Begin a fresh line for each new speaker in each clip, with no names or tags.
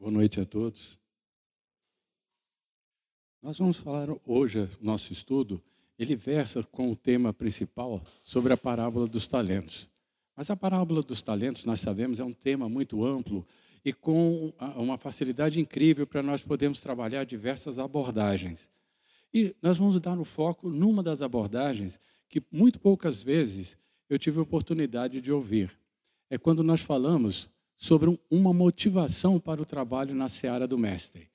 Boa noite a todos. Nós vamos falar hoje, nosso estudo, ele versa com o tema principal sobre a parábola dos talentos. Mas a parábola dos talentos, nós sabemos, é um tema muito amplo e com uma facilidade incrível para nós podermos trabalhar diversas abordagens. E nós vamos dar o foco numa das abordagens que muito poucas vezes eu tive oportunidade de ouvir. É quando nós falamos sobre uma motivação para o trabalho na seara do Mestre.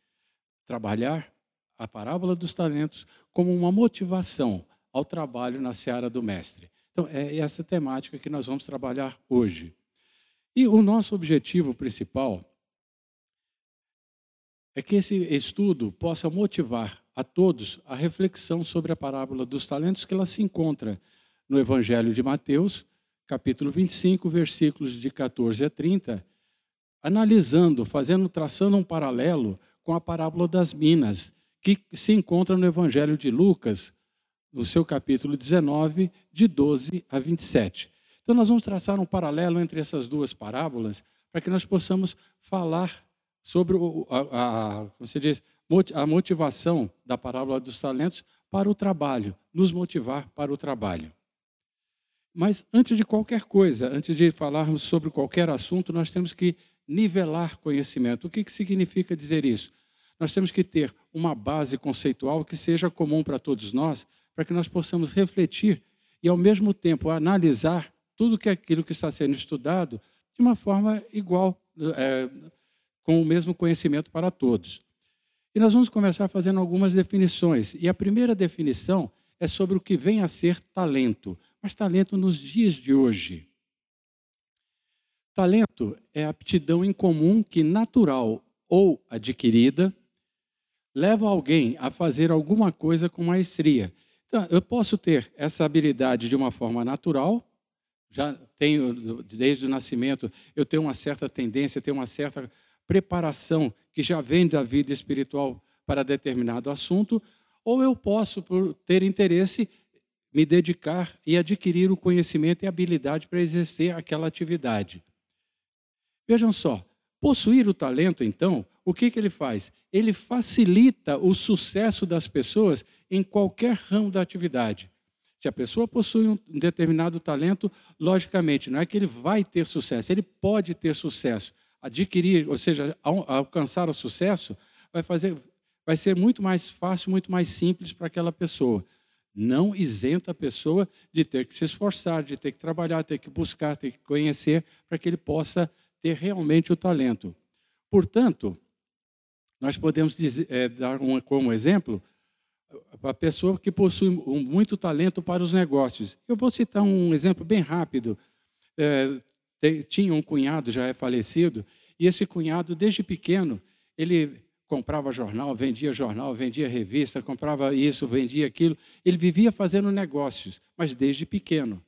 Trabalhar a parábola dos talentos como uma motivação ao trabalho na seara do Mestre. Então, é essa temática que nós vamos trabalhar hoje. E o nosso objetivo principal é que esse estudo possa motivar a todos a reflexão sobre a parábola dos talentos, que ela se encontra no Evangelho de Mateus, capítulo 25, versículos de 14 a 30, analisando, fazendo, traçando um paralelo com a parábola das minas, que se encontra no Evangelho de Lucas, no seu capítulo 19, de 12 a 27. Então, nós vamos traçar um paralelo entre essas duas parábolas para que nós possamos falar sobre a, a, como diz, a motivação da parábola dos talentos para o trabalho, nos motivar para o trabalho. Mas antes de qualquer coisa, antes de falarmos sobre qualquer assunto, nós temos que nivelar conhecimento. O que, que significa dizer isso? Nós temos que ter uma base conceitual que seja comum para todos nós, para que nós possamos refletir e, ao mesmo tempo, analisar tudo que é aquilo que está sendo estudado de uma forma igual, é, com o mesmo conhecimento para todos. E nós vamos começar fazendo algumas definições. E a primeira definição é sobre o que vem a ser talento, mas talento nos dias de hoje. Talento é aptidão incomum que, natural ou adquirida, leva alguém a fazer alguma coisa com maestria. Então, eu posso ter essa habilidade de uma forma natural, já tenho, desde o nascimento, eu tenho uma certa tendência, tenho uma certa preparação que já vem da vida espiritual para determinado assunto, ou eu posso, por ter interesse, me dedicar e adquirir o conhecimento e habilidade para exercer aquela atividade. Vejam só, possuir o talento, então, o que, que ele faz? Ele facilita o sucesso das pessoas em qualquer ramo da atividade. Se a pessoa possui um determinado talento, logicamente, não é que ele vai ter sucesso, ele pode ter sucesso. Adquirir, ou seja, alcançar o sucesso, vai, fazer, vai ser muito mais fácil, muito mais simples para aquela pessoa. Não isenta a pessoa de ter que se esforçar, de ter que trabalhar, ter que buscar, ter que conhecer, para que ele possa ter realmente o talento. Portanto, nós podemos dizer, é, dar um, como exemplo a pessoa que possui muito talento para os negócios. Eu vou citar um exemplo bem rápido. É, tinha um cunhado, já é falecido, e esse cunhado, desde pequeno, ele comprava jornal, vendia jornal, vendia revista, comprava isso, vendia aquilo. Ele vivia fazendo negócios, mas desde pequeno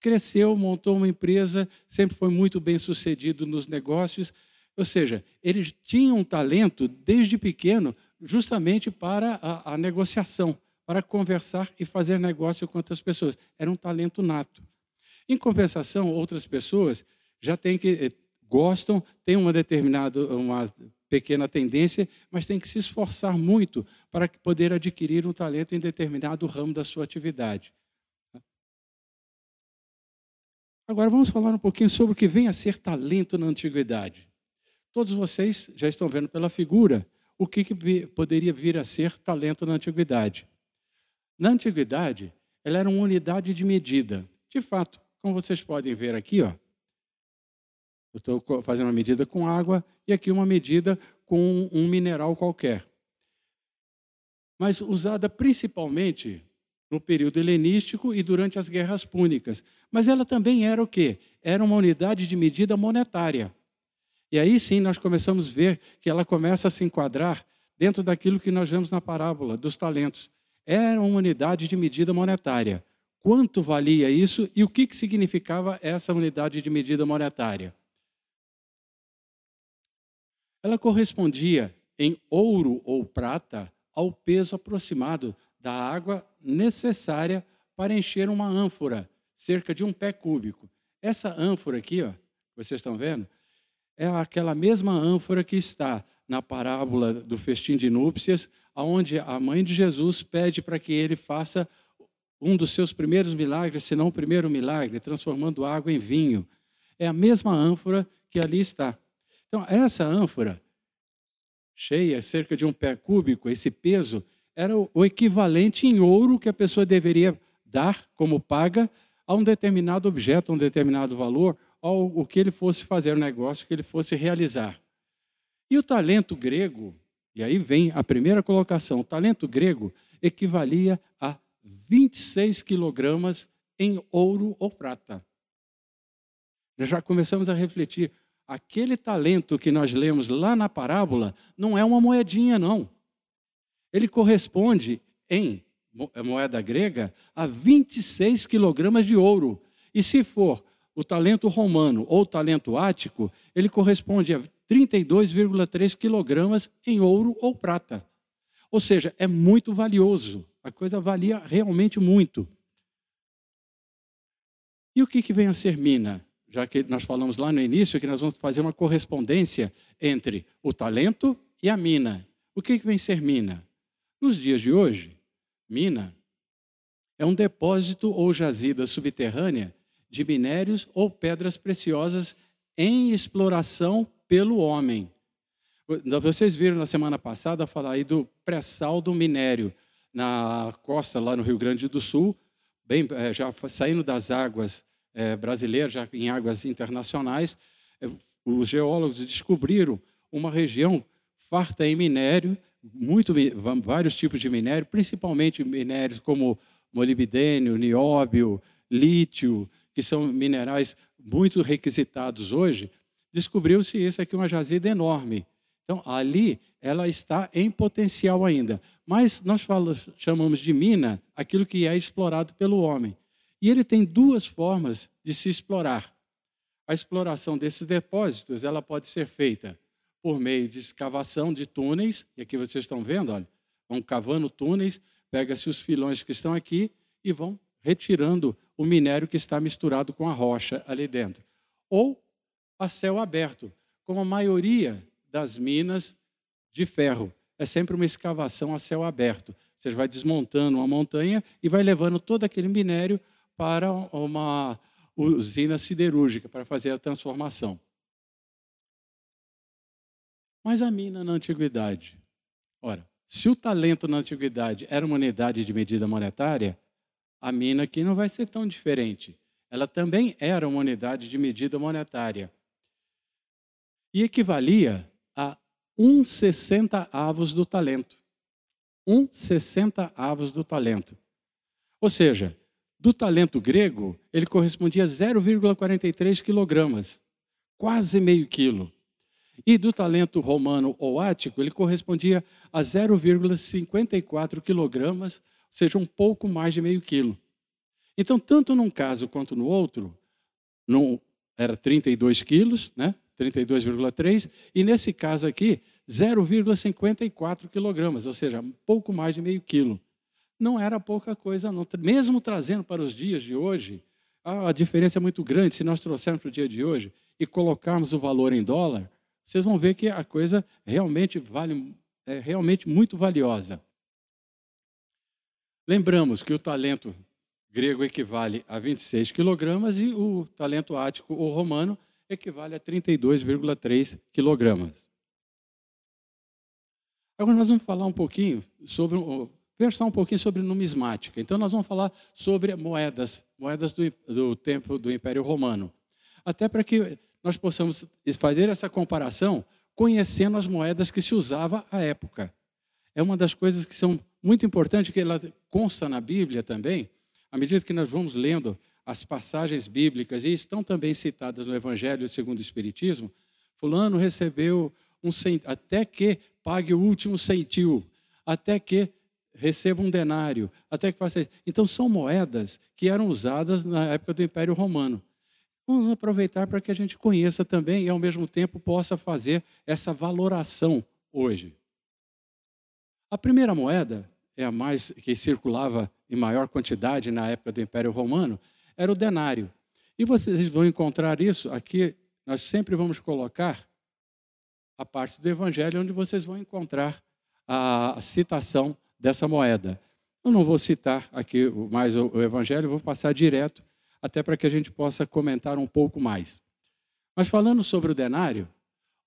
cresceu, montou uma empresa, sempre foi muito bem sucedido nos negócios. Ou seja, ele tinha um talento desde pequeno justamente para a, a negociação, para conversar e fazer negócio com outras pessoas. Era um talento nato. Em compensação, outras pessoas já têm que eh, gostam, têm uma determinada uma pequena tendência, mas têm que se esforçar muito para poder adquirir um talento em determinado ramo da sua atividade. Agora vamos falar um pouquinho sobre o que vem a ser talento na antiguidade. Todos vocês já estão vendo pela figura o que, que poderia vir a ser talento na antiguidade. Na antiguidade, ela era uma unidade de medida. De fato, como vocês podem ver aqui, ó, eu estou fazendo uma medida com água e aqui uma medida com um mineral qualquer. Mas usada principalmente no período helenístico e durante as guerras púnicas. Mas ela também era o quê? Era uma unidade de medida monetária. E aí sim nós começamos a ver que ela começa a se enquadrar dentro daquilo que nós vemos na parábola dos talentos. Era uma unidade de medida monetária. Quanto valia isso e o que, que significava essa unidade de medida monetária? Ela correspondia em ouro ou prata ao peso aproximado da água necessária para encher uma ânfora, cerca de um pé cúbico. Essa ânfora aqui, ó, vocês estão vendo, é aquela mesma ânfora que está na parábola do festim de núpcias, onde a mãe de Jesus pede para que ele faça um dos seus primeiros milagres, se não o primeiro milagre, transformando água em vinho. É a mesma ânfora que ali está. Então, essa ânfora, cheia, cerca de um pé cúbico, esse peso, era o equivalente em ouro que a pessoa deveria dar como paga a um determinado objeto, a um determinado valor, ao o que ele fosse fazer, o negócio que ele fosse realizar. E o talento grego, e aí vem a primeira colocação, o talento grego equivalia a 26 quilogramas em ouro ou prata. Nós já começamos a refletir. Aquele talento que nós lemos lá na parábola não é uma moedinha, não. Ele corresponde, em moeda grega, a 26 quilogramas de ouro. E se for o talento romano ou o talento ático, ele corresponde a 32,3 quilogramas em ouro ou prata. Ou seja, é muito valioso. A coisa valia realmente muito. E o que, que vem a ser mina? Já que nós falamos lá no início que nós vamos fazer uma correspondência entre o talento e a mina. O que, que vem ser mina? Nos dias de hoje, mina é um depósito ou jazida subterrânea de minérios ou pedras preciosas em exploração pelo homem. Vocês viram na semana passada falar aí do pré-sal do minério na costa, lá no Rio Grande do Sul, bem, é, já saindo das águas é, brasileiras, já em águas internacionais, é, os geólogos descobriram uma região farta em minério, muito, vários tipos de minério, principalmente minérios como molibdênio, nióbio, lítio, que são minerais muito requisitados hoje, descobriu-se isso aqui uma jazida enorme. Então, ali ela está em potencial ainda. Mas nós falamos, chamamos de mina aquilo que é explorado pelo homem. E ele tem duas formas de se explorar. A exploração desses depósitos ela pode ser feita por meio de escavação de túneis, e aqui vocês estão vendo, olha, vão cavando túneis, pega-se os filões que estão aqui e vão retirando o minério que está misturado com a rocha ali dentro. Ou a céu aberto, como a maioria das minas de ferro. É sempre uma escavação a céu aberto. Você vai desmontando uma montanha e vai levando todo aquele minério para uma usina siderúrgica para fazer a transformação. Mas a mina na antiguidade. Ora, se o talento na antiguidade era uma unidade de medida monetária, a mina aqui não vai ser tão diferente. Ela também era uma unidade de medida monetária. E equivalia a um sessenta avos do talento. Um sessenta avos do talento. Ou seja, do talento grego, ele correspondia a 0,43 quilogramas, quase meio quilo. E do talento romano ou ático, ele correspondia a 0,54 quilogramas, ou seja, um pouco mais de meio quilo. Então, tanto num caso quanto no outro, não era 32 quilos, né? 32,3, e nesse caso aqui, 0,54 quilogramas, ou seja, um pouco mais de meio quilo. Não era pouca coisa, não. Mesmo trazendo para os dias de hoje, a diferença é muito grande. Se nós trouxermos para o dia de hoje e colocarmos o valor em dólar, vocês vão ver que a coisa realmente vale, é realmente muito valiosa. Lembramos que o talento grego equivale a 26 quilogramas e o talento ático ou romano equivale a 32,3 quilogramas. Agora nós vamos falar um pouquinho sobre, versar um pouquinho sobre numismática. Então nós vamos falar sobre moedas, moedas do, do tempo do Império Romano. Até para que nós possamos fazer essa comparação conhecendo as moedas que se usava à época. É uma das coisas que são muito importantes, que ela consta na Bíblia também, à medida que nós vamos lendo as passagens bíblicas, e estão também citadas no Evangelho segundo o Espiritismo, fulano recebeu um cent... até que pague o último centil, até que receba um denário, até que faça. Então são moedas que eram usadas na época do Império Romano. Vamos aproveitar para que a gente conheça também e ao mesmo tempo possa fazer essa valoração hoje. A primeira moeda é a mais que circulava em maior quantidade na época do Império Romano, era o denário. E vocês vão encontrar isso aqui, nós sempre vamos colocar a parte do Evangelho onde vocês vão encontrar a citação dessa moeda. Eu não vou citar aqui mais o Evangelho, vou passar direto, até para que a gente possa comentar um pouco mais. Mas falando sobre o denário,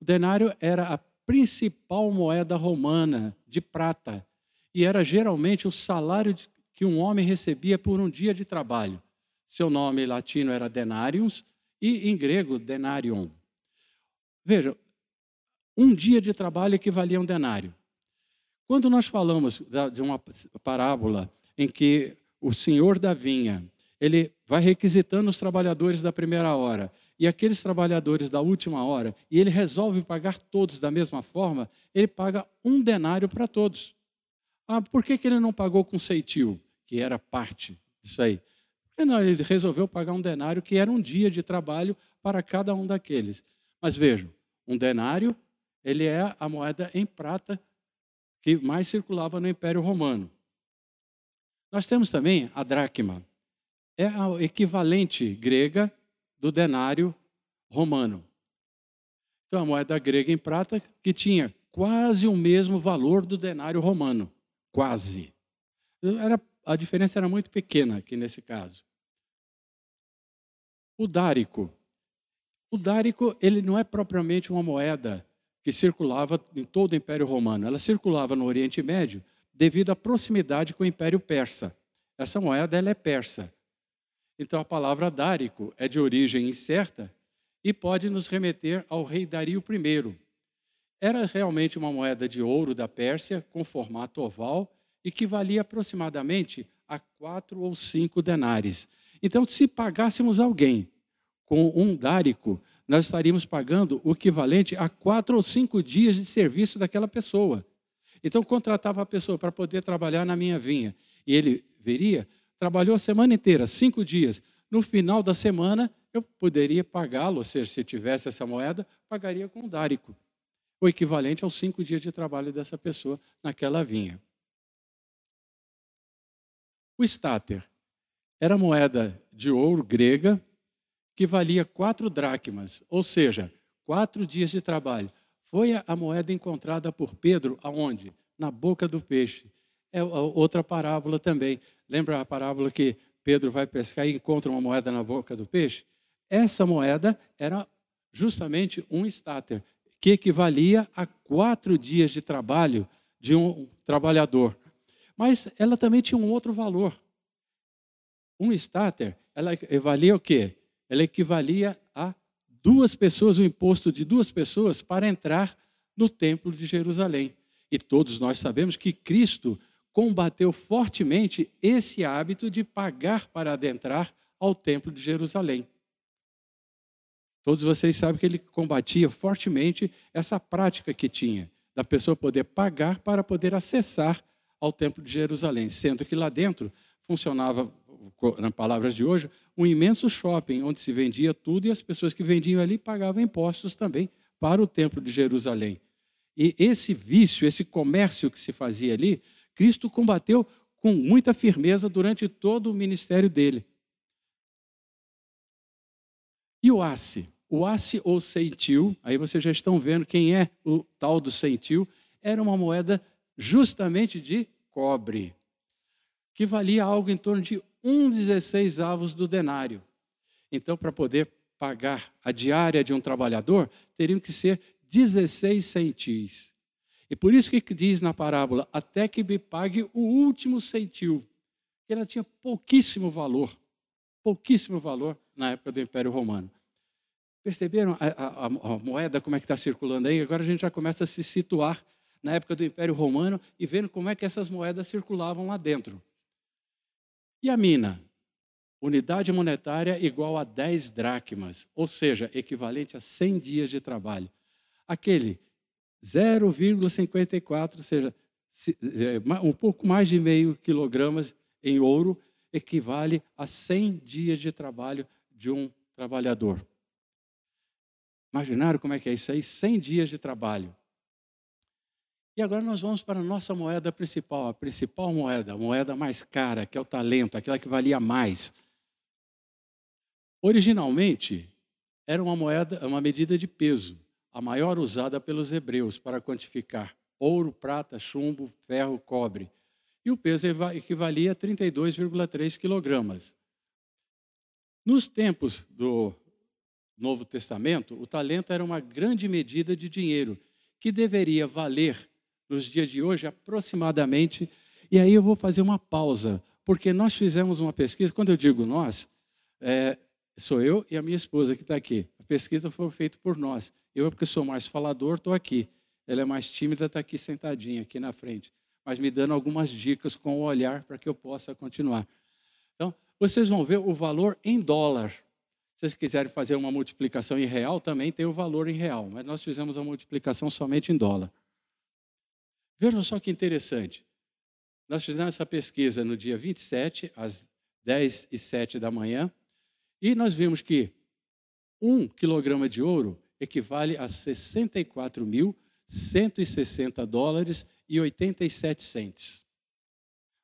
o denário era a principal moeda romana de prata e era geralmente o salário que um homem recebia por um dia de trabalho. Seu nome latino era denarius e em grego denarion. Veja, um dia de trabalho equivalia a um denário. Quando nós falamos de uma parábola em que o senhor da vinha, ele vai requisitando os trabalhadores da primeira hora e aqueles trabalhadores da última hora, e ele resolve pagar todos da mesma forma, ele paga um denário para todos. Ah, por que, que ele não pagou com ceitil, que era parte disso aí? Porque não, ele resolveu pagar um denário que era um dia de trabalho para cada um daqueles. Mas vejam, um denário, ele é a moeda em prata que mais circulava no Império Romano. Nós temos também a dracma. É a equivalente grega do denário romano. Então, a moeda grega em prata que tinha quase o mesmo valor do denário romano. Quase. Era, a diferença era muito pequena aqui nesse caso. O dárico. O dárico ele não é propriamente uma moeda que circulava em todo o Império Romano. Ela circulava no Oriente Médio devido à proximidade com o Império Persa. Essa moeda ela é persa. Então a palavra dárico é de origem incerta e pode nos remeter ao rei Dario I. Era realmente uma moeda de ouro da Pérsia com formato oval e que valia aproximadamente a quatro ou cinco denares. Então, se pagássemos alguém com um dárico, nós estaríamos pagando o equivalente a quatro ou cinco dias de serviço daquela pessoa. Então, contratava a pessoa para poder trabalhar na minha vinha. E ele veria, trabalhou a semana inteira, cinco dias. No final da semana, eu poderia pagá-lo, ou seja, se tivesse essa moeda, pagaria com um dárico. O equivalente aos cinco dias de trabalho dessa pessoa naquela vinha. O estáter era moeda de ouro grega que valia quatro dracmas, ou seja, quatro dias de trabalho. Foi a moeda encontrada por Pedro aonde? Na boca do peixe. É outra parábola também. Lembra a parábola que Pedro vai pescar e encontra uma moeda na boca do peixe? Essa moeda era justamente um estáter, que equivalia a quatro dias de trabalho de um trabalhador. Mas ela também tinha um outro valor. Um estáter, ela valia o quê? ela equivalia a duas pessoas, o imposto de duas pessoas para entrar no templo de Jerusalém. E todos nós sabemos que Cristo combateu fortemente esse hábito de pagar para adentrar ao templo de Jerusalém. Todos vocês sabem que ele combatia fortemente essa prática que tinha, da pessoa poder pagar para poder acessar ao templo de Jerusalém, sendo que lá dentro funcionava na palavras de hoje, um imenso shopping onde se vendia tudo e as pessoas que vendiam ali pagavam impostos também para o templo de Jerusalém. E esse vício, esse comércio que se fazia ali, Cristo combateu com muita firmeza durante todo o ministério dele. E o asse? O asse ou ceitil, aí vocês já estão vendo quem é o tal do ceitil, era uma moeda justamente de cobre, que valia algo em torno de um 16 avos do denário. Então, para poder pagar a diária de um trabalhador, teriam que ser 16 centis. E por isso que diz na parábola, até que me pague o último centil. Ela tinha pouquíssimo valor, pouquíssimo valor na época do Império Romano. Perceberam a, a, a moeda, como é que está circulando aí? Agora a gente já começa a se situar na época do Império Romano e vendo como é que essas moedas circulavam lá dentro. E a mina? Unidade monetária igual a 10 dracmas, ou seja, equivalente a 100 dias de trabalho. Aquele 0,54, ou seja, é, um pouco mais de meio quilogramas em ouro, equivale a 100 dias de trabalho de um trabalhador. Imaginaram como é que é isso aí? 100 dias de trabalho. E agora nós vamos para a nossa moeda principal, a principal moeda, a moeda mais cara, que é o talento, aquela que valia mais. Originalmente, era uma moeda, uma medida de peso. A maior usada pelos hebreus para quantificar ouro, prata, chumbo, ferro, cobre. E o peso equivalia a 32,3 quilogramas. Nos tempos do Novo Testamento, o talento era uma grande medida de dinheiro que deveria valer nos dias de hoje aproximadamente. E aí eu vou fazer uma pausa, porque nós fizemos uma pesquisa. Quando eu digo nós, é, sou eu e a minha esposa que está aqui. A pesquisa foi feita por nós. Eu, porque sou mais falador, estou aqui. Ela é mais tímida, está aqui sentadinha, aqui na frente. Mas me dando algumas dicas com o olhar para que eu possa continuar. Então, vocês vão ver o valor em dólar. Se vocês quiserem fazer uma multiplicação em real, também tem o valor em real. Mas nós fizemos a multiplicação somente em dólar. Vejam só que interessante. Nós fizemos essa pesquisa no dia 27, às 10 e 7 da manhã, e nós vimos que um quilograma de ouro equivale a 64.160 dólares e 87 centes.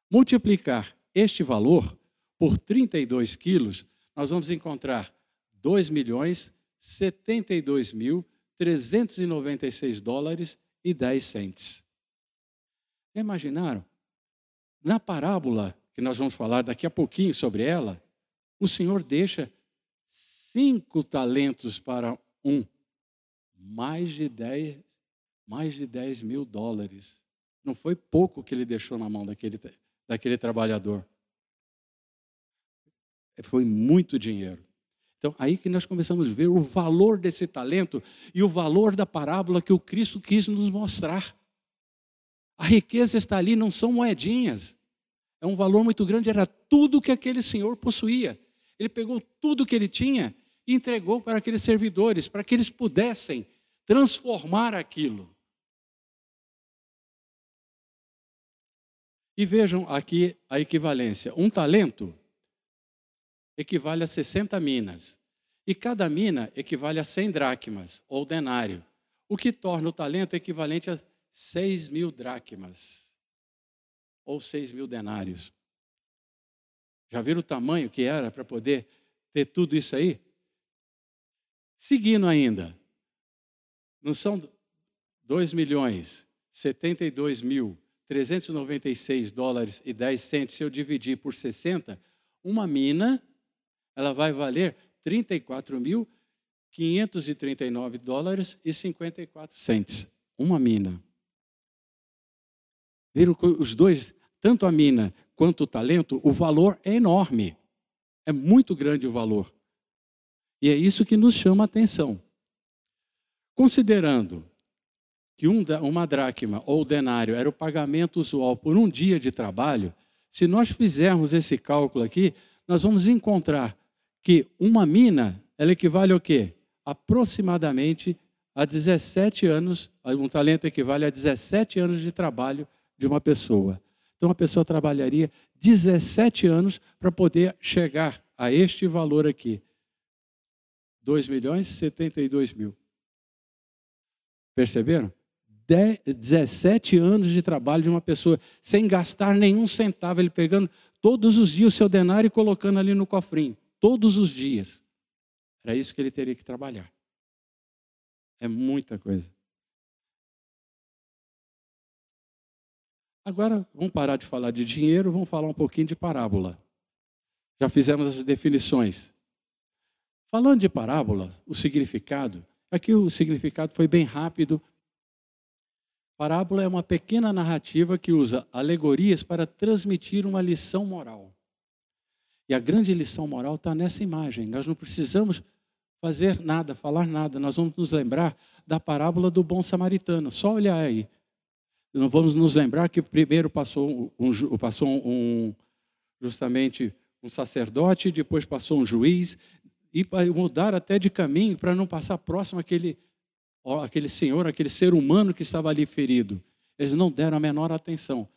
Multiplicar este valor por 32 quilos, nós vamos encontrar 2 milhões 72 mil 396 dólares e 10 centes. Imaginaram? Na parábola, que nós vamos falar daqui a pouquinho sobre ela, o Senhor deixa cinco talentos para um, mais de 10, mais de 10 mil dólares. Não foi pouco que ele deixou na mão daquele, daquele trabalhador. Foi muito dinheiro. Então, aí que nós começamos a ver o valor desse talento e o valor da parábola que o Cristo quis nos mostrar. A riqueza está ali, não são moedinhas. É um valor muito grande, era tudo que aquele senhor possuía. Ele pegou tudo que ele tinha entregou para aqueles servidores, para que eles pudessem transformar aquilo. E vejam aqui a equivalência. Um talento equivale a 60 minas. E cada mina equivale a 100 dracmas, ou denário. O que torna o talento equivalente a 6 mil dracmas, ou 6 mil denários. Já viram o tamanho que era para poder ter tudo isso aí? Seguindo ainda, não são 2 milhões 72 mil 396 dólares e 10 centos, se eu dividir por 60, uma mina, ela vai valer 34 mil 539 dólares e 54 centos. Uma mina. Viram os dois, tanto a mina quanto o talento, o valor é enorme. É muito grande o valor. E é isso que nos chama a atenção. Considerando que um, uma dracma ou denário era o pagamento usual por um dia de trabalho, se nós fizermos esse cálculo aqui, nós vamos encontrar que uma mina, ela equivale ao quê? Aproximadamente a 17 anos, um talento equivale a 17 anos de trabalho de uma pessoa. Então a pessoa trabalharia 17 anos para poder chegar a este valor aqui. 2 milhões e 72 mil. Perceberam? 17 anos de trabalho de uma pessoa, sem gastar nenhum centavo, ele pegando todos os dias o seu denário e colocando ali no cofrinho. Todos os dias. Era isso que ele teria que trabalhar. É muita coisa. Agora, vamos parar de falar de dinheiro, vamos falar um pouquinho de parábola. Já fizemos as definições. Falando de parábola, o significado, aqui o significado foi bem rápido. Parábola é uma pequena narrativa que usa alegorias para transmitir uma lição moral. E a grande lição moral está nessa imagem. Nós não precisamos fazer nada, falar nada. Nós vamos nos lembrar da parábola do bom samaritano. Só olhar aí. Não vamos nos lembrar que primeiro passou um, passou um justamente um sacerdote, depois passou um juiz, e mudar até de caminho para não passar próximo àquele, àquele senhor, aquele ser humano que estava ali ferido. Eles não deram a menor atenção.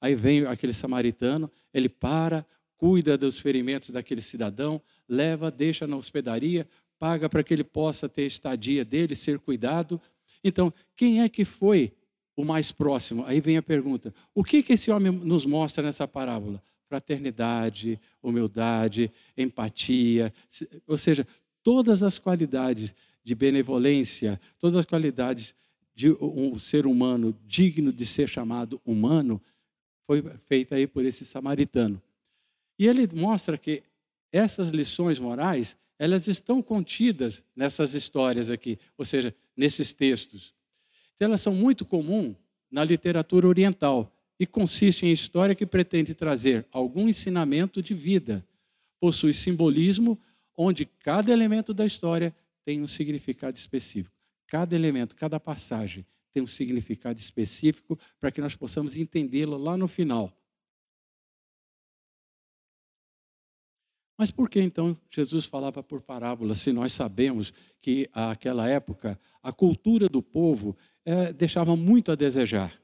Aí vem aquele samaritano, ele para, cuida dos ferimentos daquele cidadão, leva, deixa na hospedaria, paga para que ele possa ter estadia dele, ser cuidado. Então, quem é que foi o mais próximo. Aí vem a pergunta: o que, que esse homem nos mostra nessa parábola? Fraternidade, humildade, empatia, ou seja, todas as qualidades de benevolência, todas as qualidades de um ser humano digno de ser chamado humano, foi feita aí por esse samaritano. E ele mostra que essas lições morais, elas estão contidas nessas histórias aqui, ou seja, nesses textos. Então, elas são muito comuns na literatura oriental e consistem em história que pretende trazer algum ensinamento de vida. Possui simbolismo onde cada elemento da história tem um significado específico. Cada elemento, cada passagem tem um significado específico para que nós possamos entendê-lo lá no final. Mas por que então Jesus falava por parábolas, se nós sabemos que naquela época a cultura do povo é, deixava muito a desejar?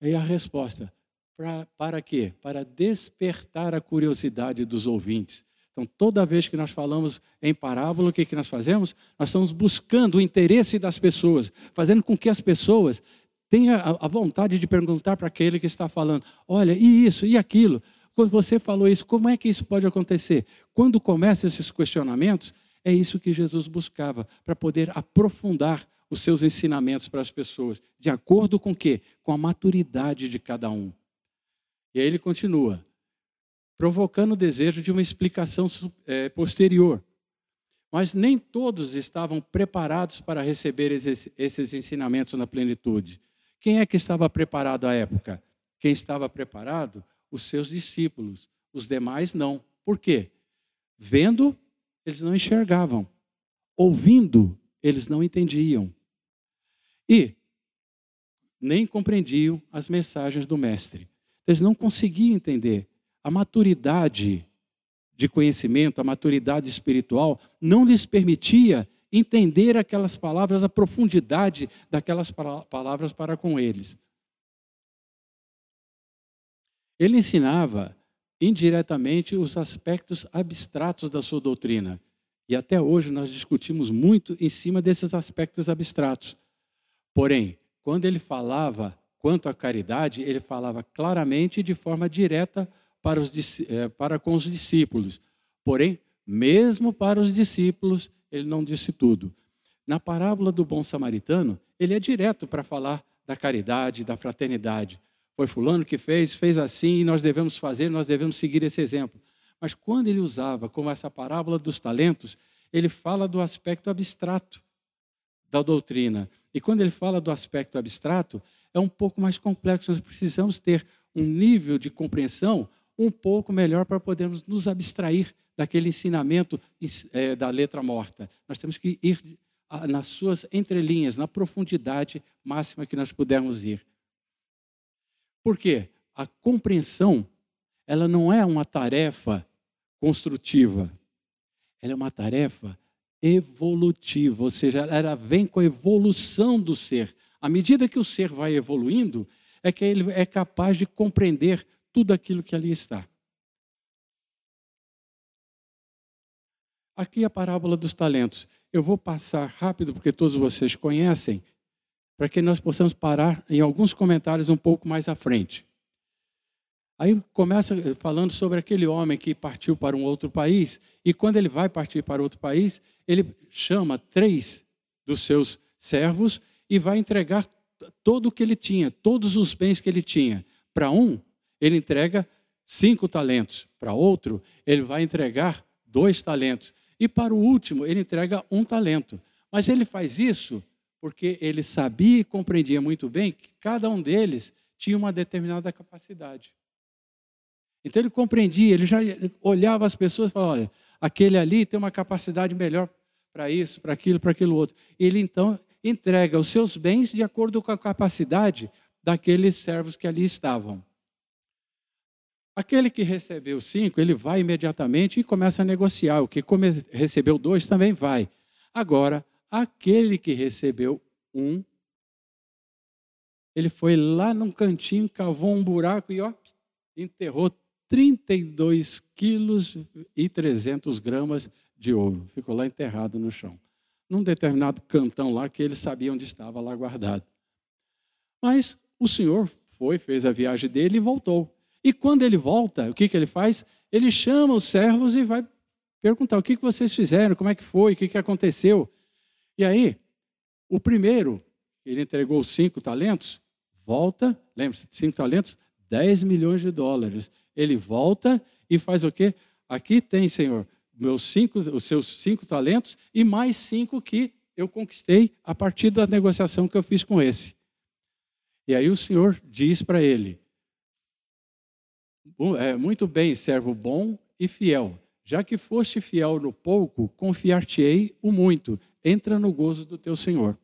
E a resposta: pra, para quê? Para despertar a curiosidade dos ouvintes. Então, toda vez que nós falamos em parábola, o que, que nós fazemos? Nós estamos buscando o interesse das pessoas, fazendo com que as pessoas tenham a, vontade de perguntar para aquele que está falando: olha, e isso, e aquilo. Quando você falou isso, como é que isso pode acontecer? Quando começam esses questionamentos, é isso que Jesus buscava, para poder aprofundar os seus ensinamentos para as pessoas, de acordo com o quê? Com a maturidade de cada um. E aí ele continua, provocando o desejo de uma explicação é, posterior. Mas nem todos estavam preparados para receber esses, esses ensinamentos na plenitude. Quem é que estava preparado à época? Quem estava preparado? Os seus discípulos. Os demais não. Por quê? Vendo, eles não enxergavam. Ouvindo, eles não entendiam. E nem compreendiam as mensagens do Mestre. Eles não conseguiam entender. A maturidade de conhecimento, a maturidade espiritual, não lhes permitia entender aquelas palavras, a profundidade daquelas palavras para com eles. Ele ensinava indiretamente os aspectos abstratos da sua doutrina. E até hoje nós discutimos muito em cima desses aspectos abstratos. Porém, quando ele falava quanto à caridade, ele falava claramente e de forma direta para, os, eh, para com os discípulos. Porém, mesmo para os discípulos, ele não disse tudo. Na parábola do bom samaritano, ele é direto para falar da caridade, da fraternidade. Foi fulano que fez, fez assim, e nós devemos fazer, nós devemos seguir esse exemplo. Mas quando ele usava como essa parábola dos talentos, ele fala do aspecto abstrato da doutrina. E quando ele fala do aspecto abstrato, é um pouco mais complexo. Nós precisamos ter um nível de compreensão um pouco melhor para podermos nos abstrair daquele ensinamento é, da letra morta. Nós temos que ir nas suas entrelinhas, na profundidade máxima que nós pudermos ir. Por quê? A compreensão, ela não é uma tarefa construtiva. Ela é uma tarefa evolutiva, ou seja, ela vem com a evolução do ser. À medida que o ser vai evoluindo, é que ele é capaz de compreender tudo aquilo que ali está. Aqui a parábola dos talentos. Eu vou passar rápido, porque todos vocês conhecem, para que nós possamos parar em alguns comentários um pouco mais à frente. Aí começa falando sobre aquele homem que partiu para um outro país, e quando ele vai partir para outro país, ele chama três dos seus servos e vai entregar todo o que ele tinha, todos os bens que ele tinha. Para um, ele entrega cinco talentos, para outro, ele vai entregar dois talentos, e para o último, ele entrega um talento. Mas ele faz isso porque ele sabia e compreendia muito bem que cada um deles tinha uma determinada capacidade. Então ele compreendia, ele já olhava as pessoas e falava: olha, aquele ali tem uma capacidade melhor para isso, para aquilo, para aquilo outro. Ele então entrega os seus bens de acordo com a capacidade daqueles servos que ali estavam. Aquele que recebeu cinco, ele vai imediatamente e começa a negociar. O que recebeu dois também vai. Agora, aquele que recebeu um, ele foi lá num cantinho, cavou um buraco e ó, enterrou 32 quilos e 300 gramas de ouro. Ficou lá enterrado no chão. Num determinado cantão lá que ele sabia onde estava lá guardado. Mas o senhor foi, fez a viagem dele e voltou. E quando ele volta, o que, que ele faz? Ele chama os servos e vai perguntar o que vocês fizeram, como é que foi, o que aconteceu. E aí, o primeiro, ele entregou cinco talentos, volta, lembra-se, cinco talentos, 10 milhões de dólares. Ele volta e faz o quê? Aqui tem, Senhor, meus cinco, os seus cinco talentos e mais cinco que eu conquistei a partir da negociação que eu fiz com esse. E aí o Senhor diz para ele: é, Muito bem, servo bom e fiel. Já que foste fiel no pouco, confiar-te-ei o muito. Entra no gozo do teu Senhor.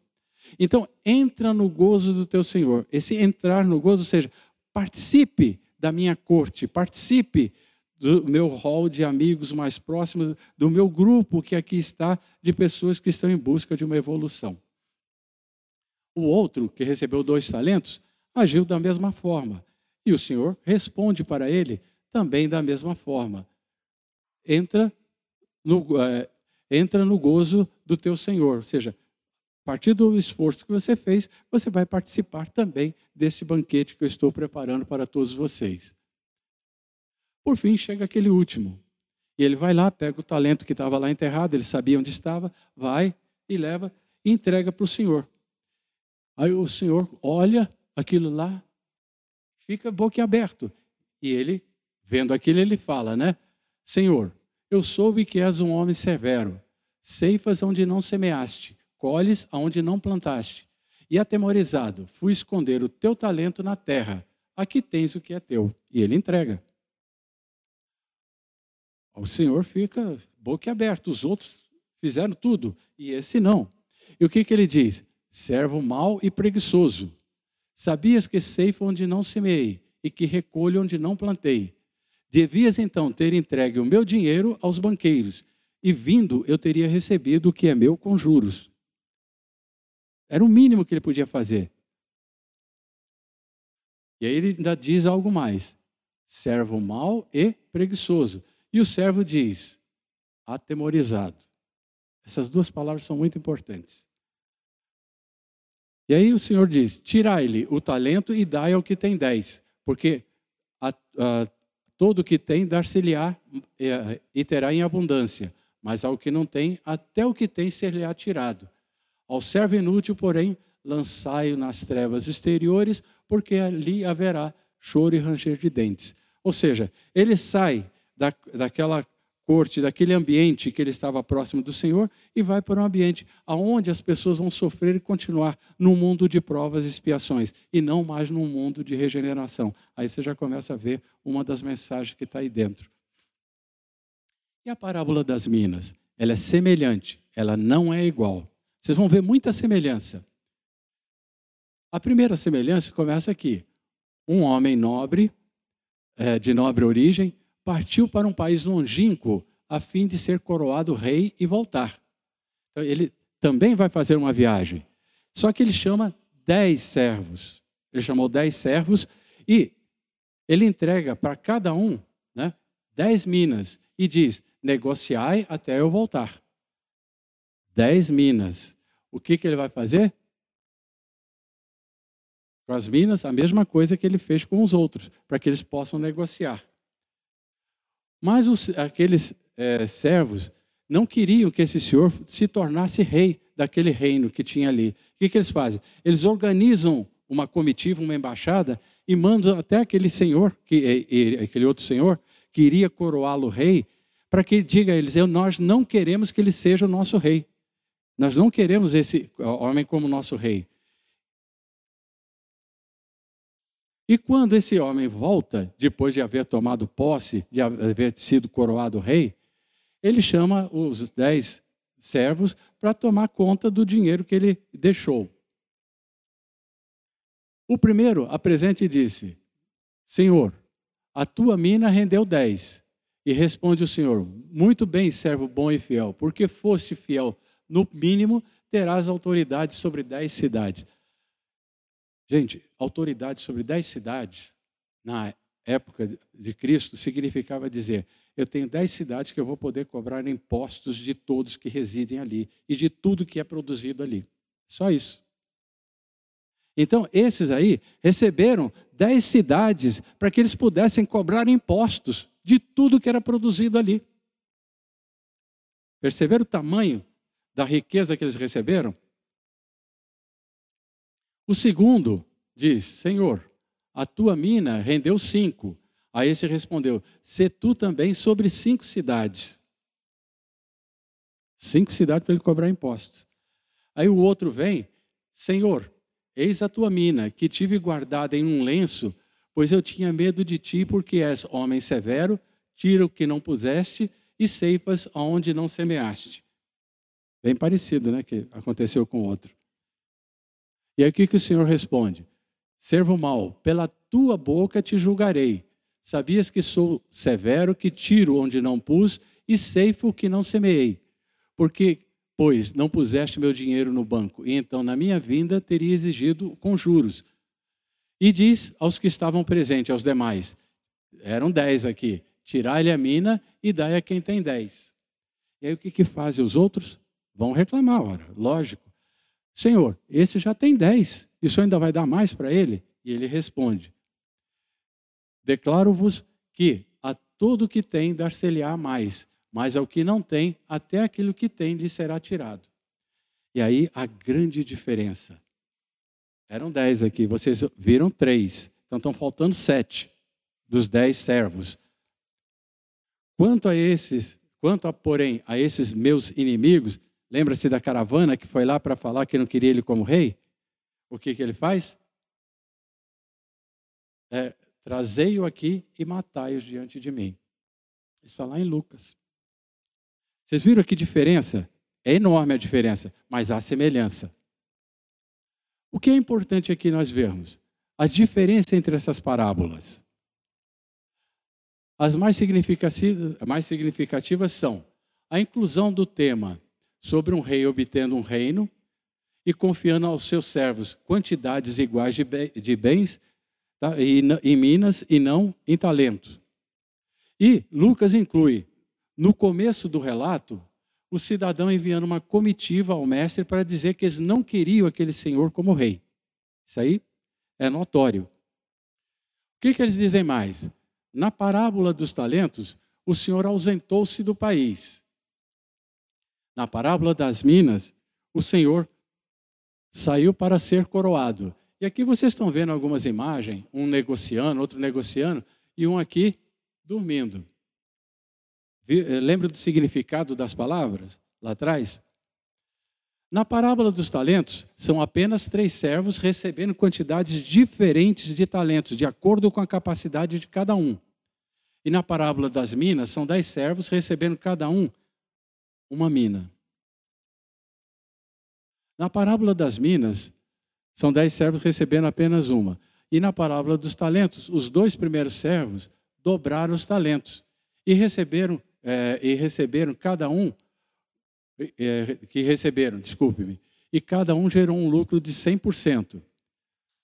Então, entra no gozo do teu Senhor. Esse entrar no gozo, ou seja, participe da minha corte, participe do meu hall de amigos mais próximos, do meu grupo que aqui está, de pessoas que estão em busca de uma evolução. O outro, que recebeu dois talentos, agiu da mesma forma. E o Senhor responde para ele também da mesma forma. Entra no, é, entra no gozo do teu Senhor. Ou seja, a partir do esforço que você fez, você vai participar também desse banquete que eu estou preparando para todos vocês. Por fim, chega aquele último. E ele vai lá, pega o talento que estava lá enterrado, ele sabia onde estava, vai e leva e entrega para o Senhor. Aí o Senhor olha aquilo lá, fica boquiaberto. E ele, vendo aquilo, ele fala, né? Senhor, eu soube que és um homem severo, ceifas onde não semeaste, colhes aonde não plantaste. E atemorizado, fui esconder o teu talento na terra. Aqui tens o que é teu. E ele entrega. O Senhor fica boquiaberto. Os outros fizeram tudo e esse não. E o que, que ele diz? Servo mau e preguiçoso. Sabias que ceifa onde não semeei e que recolho onde não plantei. Devias então ter entregue o meu dinheiro aos banqueiros, e vindo eu teria recebido o que é meu com juros. Era o mínimo que ele podia fazer. E aí ele ainda diz algo mais: servo mau e preguiçoso. E o servo diz: atemorizado. Essas duas palavras são muito importantes. E aí o Senhor diz: tirai-lhe o talento e dai ao que tem dez, porque a, a, todo o que tem dar-se-lhe-á e, e terá em abundância, mas ao que não tem, até o que tem ser-lhe-á tirado. Ao servo inútil, porém, lançai-o nas trevas exteriores, porque ali haverá choro e ranger de dentes. Ou seja, ele sai da, daquela corte, daquele ambiente que ele estava próximo do Senhor e vai para um ambiente aonde as pessoas vão sofrer e continuar num mundo de provas e expiações e não mais num mundo de regeneração. Aí você já começa a ver uma das mensagens que está aí dentro. E a parábola das minas? Ela é semelhante, ela não é igual. Vocês vão ver muita semelhança. A primeira semelhança começa aqui. Um homem nobre, é, de nobre origem, partiu para um país longínquo a fim de ser coroado rei e voltar. Então, ele também vai fazer uma viagem. Só que ele chama dez servos. Ele chamou dez servos e ele entrega para cada um né, dez minas e diz: negociai até eu voltar. Dez minas. O que, que ele vai fazer? Com as minas, a mesma coisa que ele fez com os outros, para que eles possam negociar. Mas os, aqueles é, servos não queriam que esse senhor se tornasse rei daquele reino que tinha ali. O que, que eles fazem? Eles organizam uma comitiva, uma embaixada, e mandam até aquele senhor, que, aquele outro senhor, que iria coroá-lo rei, para que ele diga a eles: Nós não queremos que ele seja o nosso rei. Nós não queremos esse homem como nosso rei. E quando esse homem volta, depois de haver tomado posse, de haver sido coroado rei, ele chama os dez servos para tomar conta do dinheiro que ele deixou. O primeiro apresenta e disse: Senhor, a tua mina rendeu dez. E responde o Senhor: Muito bem, servo bom e fiel, porque foste fiel no mínimo, terás autoridade sobre dez cidades. Gente, autoridade sobre dez cidades, na época de Cristo, significava dizer: eu tenho dez cidades que eu vou poder cobrar impostos de todos que residem ali e de tudo que é produzido ali. Só isso. Então, esses aí receberam dez cidades para que eles pudessem cobrar impostos de tudo que era produzido ali. Perceberam o tamanho da riqueza que eles receberam? O segundo diz: Senhor, a tua mina rendeu cinco. Aí este respondeu: Se tu também sobre cinco cidades. Cinco cidades para ele cobrar impostos. Aí o outro vem: Senhor, eis a tua mina, que tive guardada em um lenço, pois eu tinha medo de ti, porque és homem severo, tira o que não puseste e ceifas aonde não semeaste. Bem parecido, né, que aconteceu com outro. E que, que o Senhor responde? Servo mau, pela tua boca te julgarei. Sabias que sou severo, que tiro onde não pus e ceifo o que não semeei. Porque, pois, não puseste meu dinheiro no banco, e então na minha vinda teria exigido com juros. E diz aos que estavam presentes, aos demais, eram dez aqui, tirai-lhe a mina e dai a quem tem dez. E aí o que, que fazem os outros? Vão reclamar, ora, lógico. Senhor, esse já tem dez, isso ainda vai dar mais para ele? E ele responde: Declaro-vos que a todo que tem dar-se-lhe-á mais, mas ao que não tem, até aquilo que tem lhe será tirado. E aí a grande diferença. Eram dez aqui, vocês viram três, então estão faltando sete dos dez servos. Quanto a esses, quanto a, porém, a esses meus inimigos, lembra-se da caravana que foi lá para falar que não queria ele como rei? O que, que ele faz? É, Trazei-o aqui e matai-os diante de mim. Isso está lá em Lucas. Vocês viram que diferença? É enorme a diferença, mas há semelhança. O que é importante aqui nós vermos? A diferença entre essas parábolas. As mais significativas, mais significativas são a inclusão do tema sobre um rei obtendo um reino e confiando aos seus servos quantidades iguais de bens tá? e, em minas e não em talento. E Lucas inclui, no começo do relato, o cidadão enviando uma comitiva ao mestre para dizer que eles não queriam aquele senhor como rei. Isso aí é notório. O que, que eles dizem mais? Na parábola dos talentos, o senhor ausentou-se do país. Na parábola das minas, o senhor saiu para ser coroado. E aqui vocês estão vendo algumas imagens, um negociando, outro negociando, e um aqui dormindo. Eh, lembra do significado das palavras lá atrás? Na parábola dos talentos, são apenas três servos recebendo quantidades diferentes de talentos, de acordo com a capacidade de cada um. E na parábola das minas, são dez servos recebendo cada um uma mina. Na parábola das minas, são dez servos recebendo apenas uma. E na parábola dos talentos, os dois primeiros servos dobraram os talentos e receberam, é, e receberam cada um, é, que receberam, desculpe-me, e cada um gerou um lucro de 100%.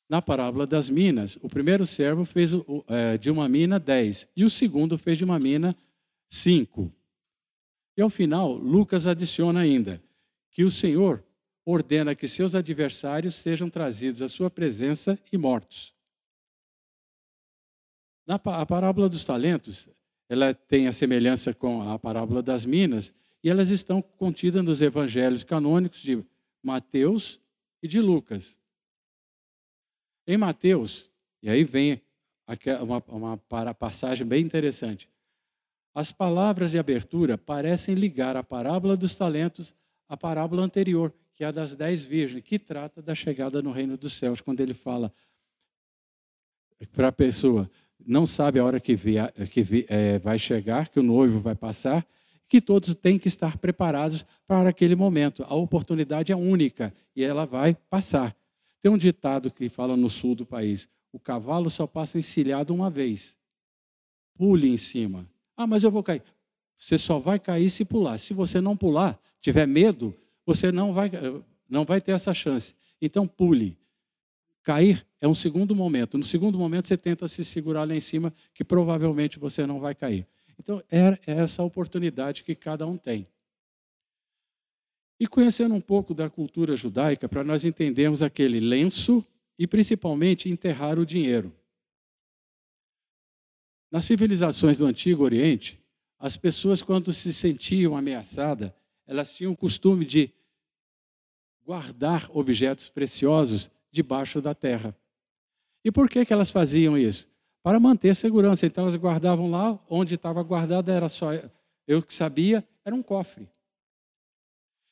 Na parábola das minas, o primeiro servo fez é, de uma mina 10 e o segundo fez de uma mina 5. E ao final, Lucas adiciona ainda que o Senhor ordena que seus adversários sejam trazidos à sua presença e mortos. Na a parábola dos talentos, ela tem a semelhança com a parábola das minas, e elas estão contidas nos evangelhos canônicos de Mateus e de Lucas. Em Mateus, e aí vem uma, uma passagem bem interessante. As palavras de abertura parecem ligar a parábola dos talentos à parábola anterior, que é a das dez virgens, que trata da chegada no reino dos céus, quando ele fala para a pessoa, não sabe a hora que, via, que vi, é, vai chegar, que o noivo vai passar, que todos têm que estar preparados para aquele momento. A oportunidade é única e ela vai passar. Tem um ditado que fala no sul do país: o cavalo só passa encilhado uma vez. Pule em cima. Ah, mas eu vou cair. Você só vai cair se pular. Se você não pular, tiver medo, você não vai, não vai ter essa chance. Então, pule. Cair é um segundo momento. No segundo momento, você tenta se segurar lá em cima, que provavelmente você não vai cair. Então, é essa oportunidade que cada um tem. E conhecendo um pouco da cultura judaica, para nós entendermos aquele lenço e principalmente enterrar o dinheiro. Nas civilizações do Antigo Oriente, as pessoas, quando se sentiam ameaçadas, elas tinham o costume de guardar objetos preciosos debaixo da terra. E por que, que elas faziam isso? Para manter segurança. Então elas guardavam lá, onde estava guardada era só eu que sabia, era um cofre.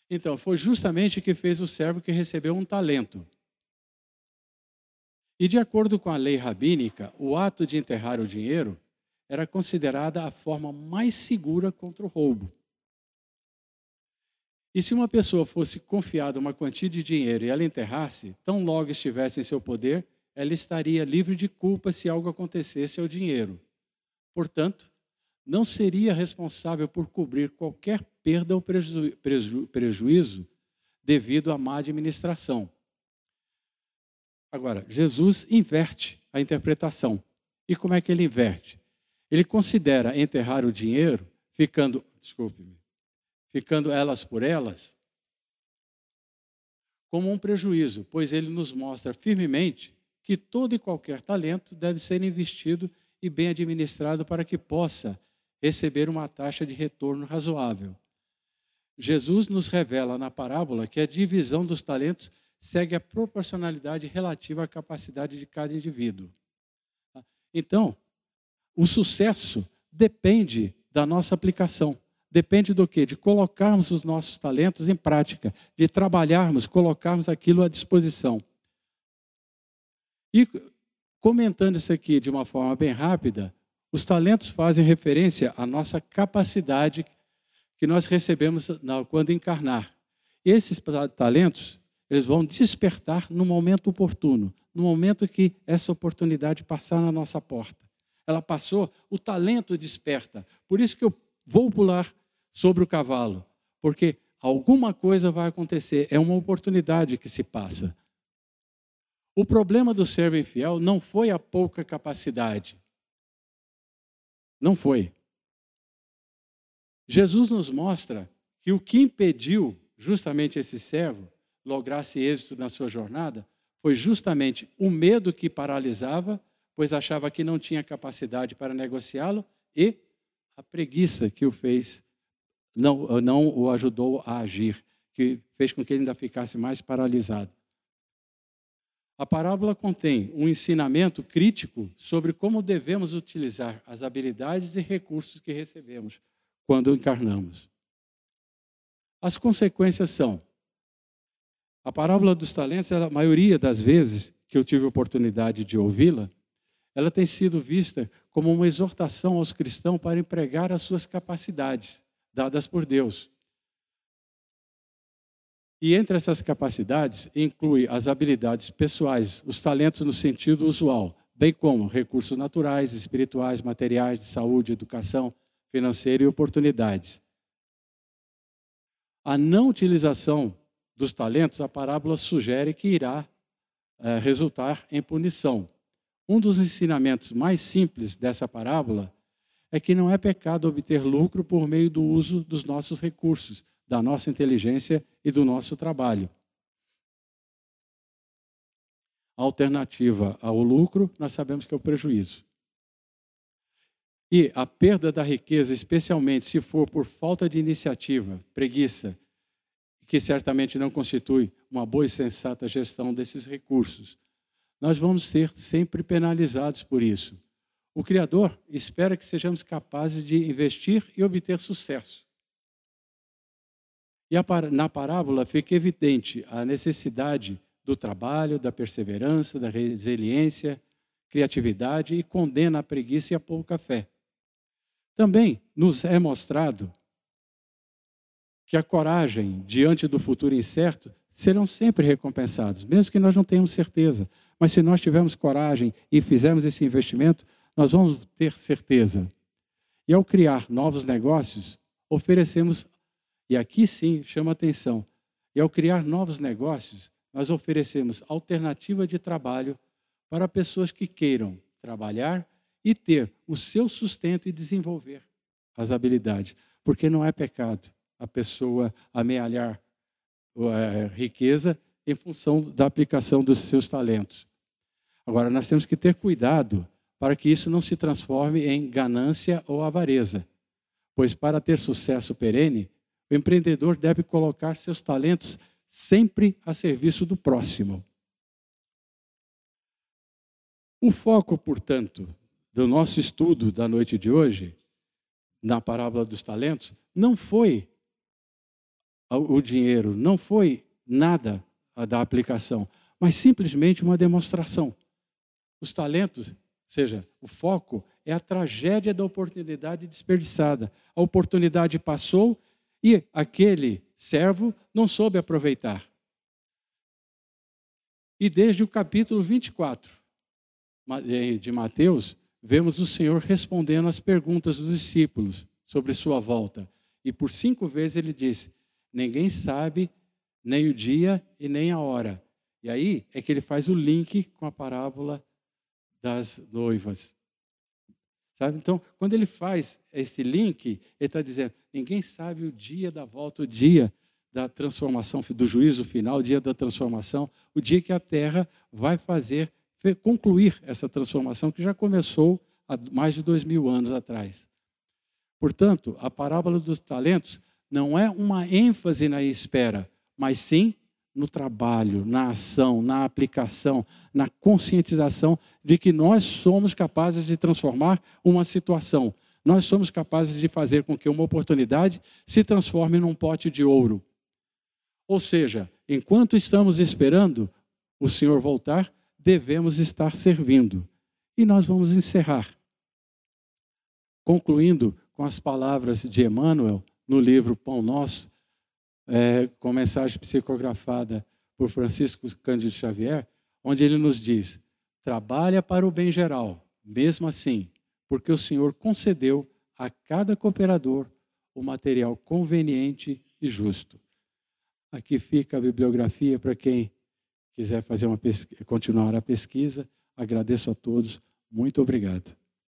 Então, foi justamente o que fez o servo que recebeu um talento. E de acordo com a lei rabínica, o ato de enterrar o dinheiro era considerada a forma mais segura contra o roubo. E se uma pessoa fosse confiada uma quantia de dinheiro e ela enterrasse, tão logo estivesse em seu poder, ela estaria livre de culpa se algo acontecesse ao dinheiro. Portanto, não seria responsável por cobrir qualquer perda ou preju preju prejuízo devido à má administração. Agora, Jesus inverte a interpretação. E como é que ele inverte? Ele considera enterrar o dinheiro, ficando, desculpe-me, ficando elas por elas, como um prejuízo, pois ele nos mostra firmemente que todo e qualquer talento deve ser investido e bem administrado para que possa receber uma taxa de retorno razoável. Jesus nos revela na parábola que a divisão dos talentos segue a proporcionalidade relativa à capacidade de cada indivíduo. Então, o sucesso depende da nossa aplicação. Depende do quê? De colocarmos os nossos talentos em prática, de trabalharmos, colocarmos aquilo à disposição. E comentando isso aqui de uma forma bem rápida, os talentos fazem referência à nossa capacidade que nós recebemos quando encarnar. Esses talentos, eles vão despertar no momento oportuno, no momento que essa oportunidade passar na nossa porta. Ela passou, o talento desperta. Por isso que eu vou pular sobre o cavalo, porque alguma coisa vai acontecer, é uma oportunidade que se passa. O problema do servo infiel não foi a pouca capacidade, não foi. Jesus nos mostra que o que impediu justamente esse servo lograsse êxito na sua jornada foi justamente o medo que paralisava, pois achava que não tinha capacidade para negociá-lo, e a preguiça que o fez, não, não o ajudou a agir, que fez com que ele ainda ficasse mais paralisado. A parábola contém um ensinamento crítico sobre como devemos utilizar as habilidades e recursos que recebemos quando encarnamos. As consequências são: a parábola dos talentos, a maioria das vezes que eu tive oportunidade de ouvi-la, ela tem sido vista como uma exortação aos cristãos para empregar as suas capacidades dadas por Deus. E entre essas capacidades inclui as habilidades pessoais, os talentos no sentido usual, bem como recursos naturais, espirituais, materiais, de saúde, educação, financeira e oportunidades. A não utilização dos talentos, a parábola sugere que irá é, resultar em punição. Um dos ensinamentos mais simples dessa parábola é que não é pecado obter lucro por meio do uso dos nossos recursos, da nossa inteligência e do nosso trabalho. A alternativa ao lucro, nós sabemos que é o prejuízo. E a perda da riqueza, especialmente se for por falta de iniciativa, preguiça, que certamente não constitui uma boa e sensata gestão desses recursos, nós vamos ser sempre penalizados por isso. O Criador espera que sejamos capazes de investir e obter sucesso. E na parábola fica evidente a necessidade do trabalho, da perseverança, da resiliência, criatividade e condena a preguiça e a pouca fé. Também nos é mostrado que a coragem diante do futuro incerto serão sempre recompensados, mesmo que nós não tenhamos certeza. Mas se nós tivermos coragem e fizermos esse investimento, nós vamos ter certeza. E ao criar novos negócios, oferecemos e aqui sim chama atenção. E ao criar novos negócios, nós oferecemos alternativa de trabalho para pessoas que queiram trabalhar e ter o seu sustento e desenvolver as habilidades. Porque não é pecado a pessoa amealhar a riqueza em função da aplicação dos seus talentos. Agora, nós temos que ter cuidado para que isso não se transforme em ganância ou avareza, pois para ter sucesso perene, O empreendedor deve colocar seus talentos sempre a serviço do próximo. O foco, portanto, do nosso estudo da noite de hoje, na parábola dos talentos, não foi o dinheiro, não foi nada da aplicação, mas simplesmente uma demonstração. Os talentos, ou seja, o foco é a tragédia da oportunidade desperdiçada. A oportunidade passou e aquele servo não soube aproveitar. E desde o capítulo 24 eh, de Mateus, vemos o Senhor respondendo às perguntas dos discípulos sobre sua volta. E por cinco vezes ele disse: Ninguém sabe nem o dia e nem a hora. E aí é que ele faz o link com a parábola das noivas. Sabe? Então, quando ele faz esse link, ele está dizendo: ninguém sabe o dia da volta, o dia da transformação, do juízo final, o dia da transformação, o dia que a terra vai fazer, concluir essa transformação que já começou há mais de dois mil anos atrás. Portanto, a parábola dos talentos não é uma ênfase na espera, mas sim no trabalho, na ação, na aplicação, na conscientização de que nós somos capazes de transformar uma situação. Nós somos capazes de fazer com que uma oportunidade se transforme num pote de ouro. Ou seja, enquanto estamos esperando o Senhor voltar, devemos estar servindo. E nós vamos encerrar. Concluindo com as palavras de Emmanuel no livro Pão Nosso, é, com mensagem psicografada por Francisco Cândido Xavier, onde ele nos diz: trabalha para o bem geral, mesmo assim, porque o Senhor concedeu a cada cooperador o material conveniente e justo. Aqui fica a bibliografia para quem quiser fazer uma continuar a pesquisa. Agradeço a todos. Muito obrigado.